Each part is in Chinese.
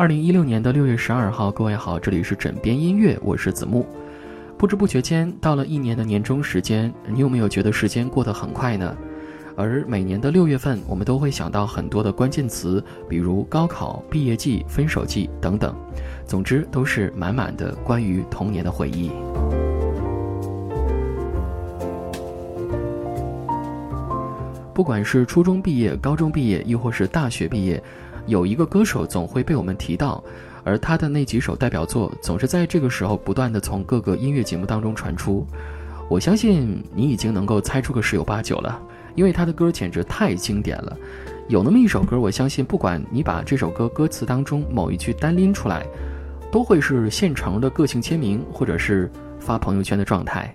二零一六年的六月十二号，各位好，这里是枕边音乐，我是子木。不知不觉间，到了一年的年终时间，你有没有觉得时间过得很快呢？而每年的六月份，我们都会想到很多的关键词，比如高考、毕业季、分手季等等，总之都是满满的关于童年的回忆。不管是初中毕业、高中毕业，亦或是大学毕业，有一个歌手总会被我们提到，而他的那几首代表作总是在这个时候不断的从各个音乐节目当中传出。我相信你已经能够猜出个十有八九了，因为他的歌简直太经典了。有那么一首歌，我相信不管你把这首歌歌词当中某一句单拎出来，都会是现成的个性签名，或者是发朋友圈的状态。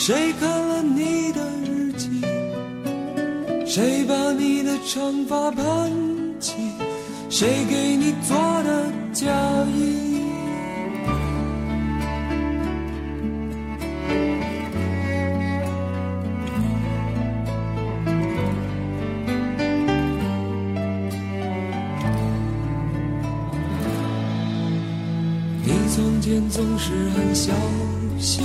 谁看了你的日记？谁把你的长发盘起？谁给你做的嫁衣？你从前总是很小心，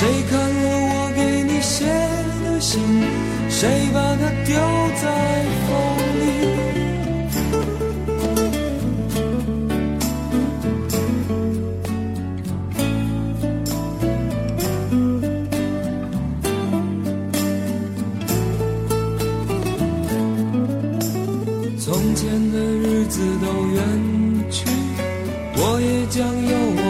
谁看了我给你写的信？谁把它丢在风里？从前的日子都远去，我也将有我，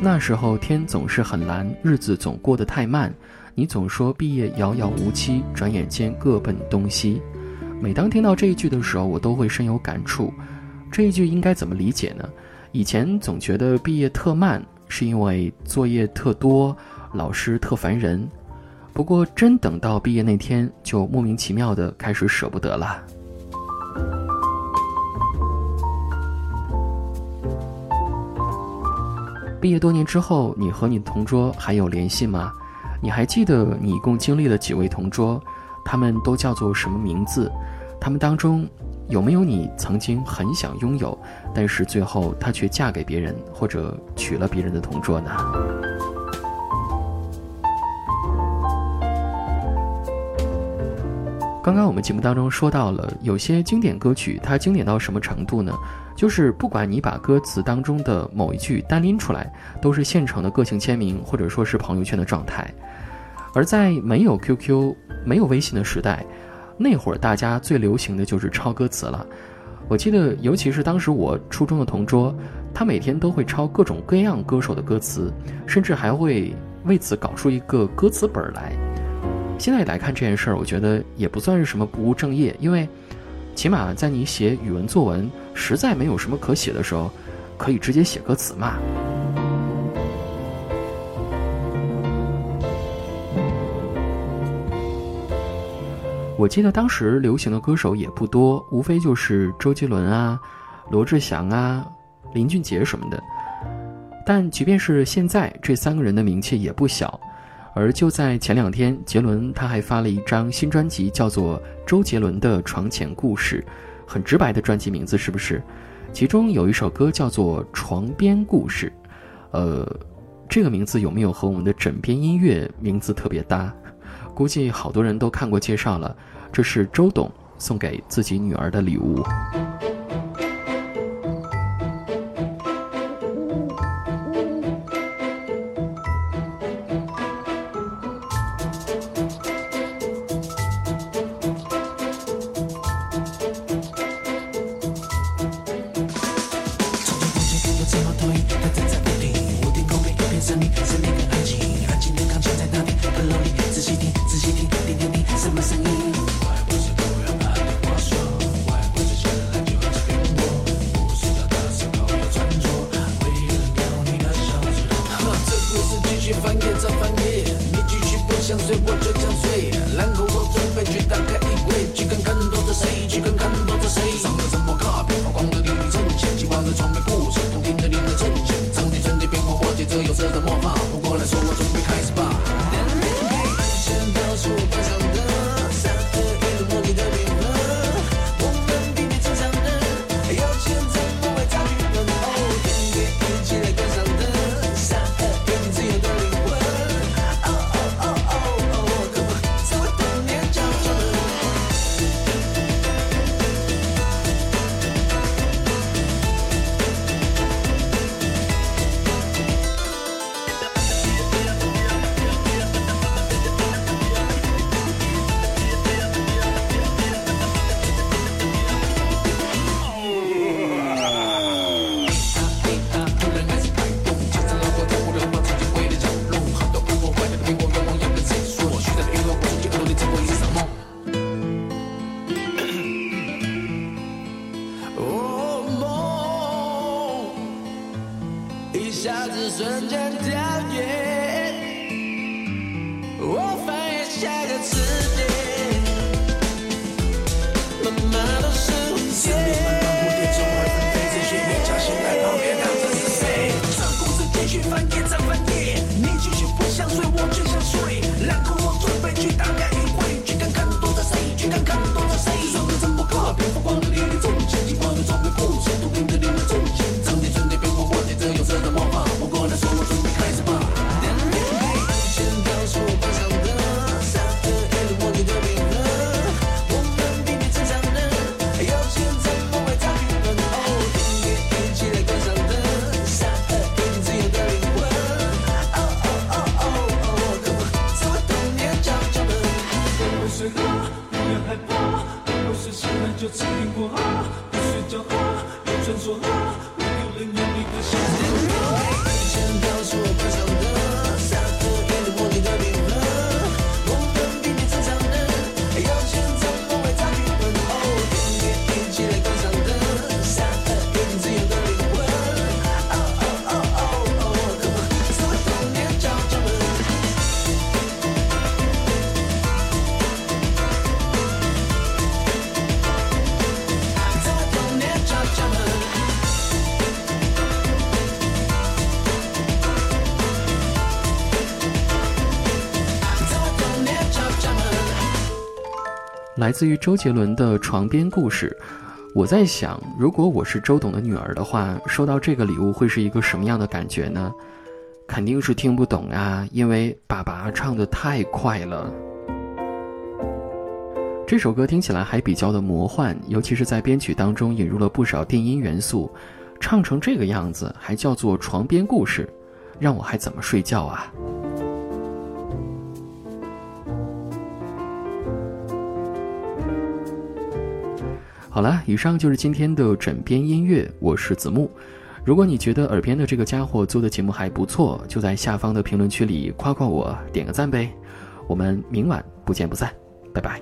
那时候天总是很蓝，日子总过得太慢。你总说毕业遥遥无期，转眼间各奔东西。每当听到这一句的时候，我都会深有感触。这一句应该怎么理解呢？以前总觉得毕业特慢，是因为作业特多，老师特烦人。不过真等到毕业那天，就莫名其妙的开始舍不得了。毕业多年之后，你和你的同桌还有联系吗？你还记得你一共经历了几位同桌？他们都叫做什么名字？他们当中有没有你曾经很想拥有，但是最后他却嫁给别人或者娶了别人的同桌呢？刚刚我们节目当中说到了，有些经典歌曲，它经典到什么程度呢？就是不管你把歌词当中的某一句单拎出来，都是现成的个性签名，或者说是朋友圈的状态。而在没有 QQ、没有微信的时代，那会儿大家最流行的就是抄歌词了。我记得，尤其是当时我初中的同桌，他每天都会抄各种各样歌手的歌词，甚至还会为此搞出一个歌词本来。现在来看这件事儿，我觉得也不算是什么不务正业，因为起码在你写语文作文实在没有什么可写的时候，可以直接写歌词嘛。我记得当时流行的歌手也不多，无非就是周杰伦啊、罗志祥啊、林俊杰什么的。但即便是现在，这三个人的名气也不小。而就在前两天，杰伦他还发了一张新专辑，叫做《周杰伦的床前故事》，很直白的专辑名字是不是？其中有一首歌叫做《床边故事》，呃，这个名字有没有和我们的枕边音乐名字特别搭？估计好多人都看过介绍了，这是周董送给自己女儿的礼物。来自于周杰伦的床边故事。我在想，如果我是周董的女儿的话，收到这个礼物会是一个什么样的感觉呢？肯定是听不懂啊，因为爸爸唱的太快了。这首歌听起来还比较的魔幻，尤其是在编曲当中引入了不少电音元素，唱成这个样子还叫做床边故事，让我还怎么睡觉啊？好了，以上就是今天的枕边音乐，我是子木。如果你觉得耳边的这个家伙做的节目还不错，就在下方的评论区里夸夸我，点个赞呗。我们明晚不见不散，拜拜。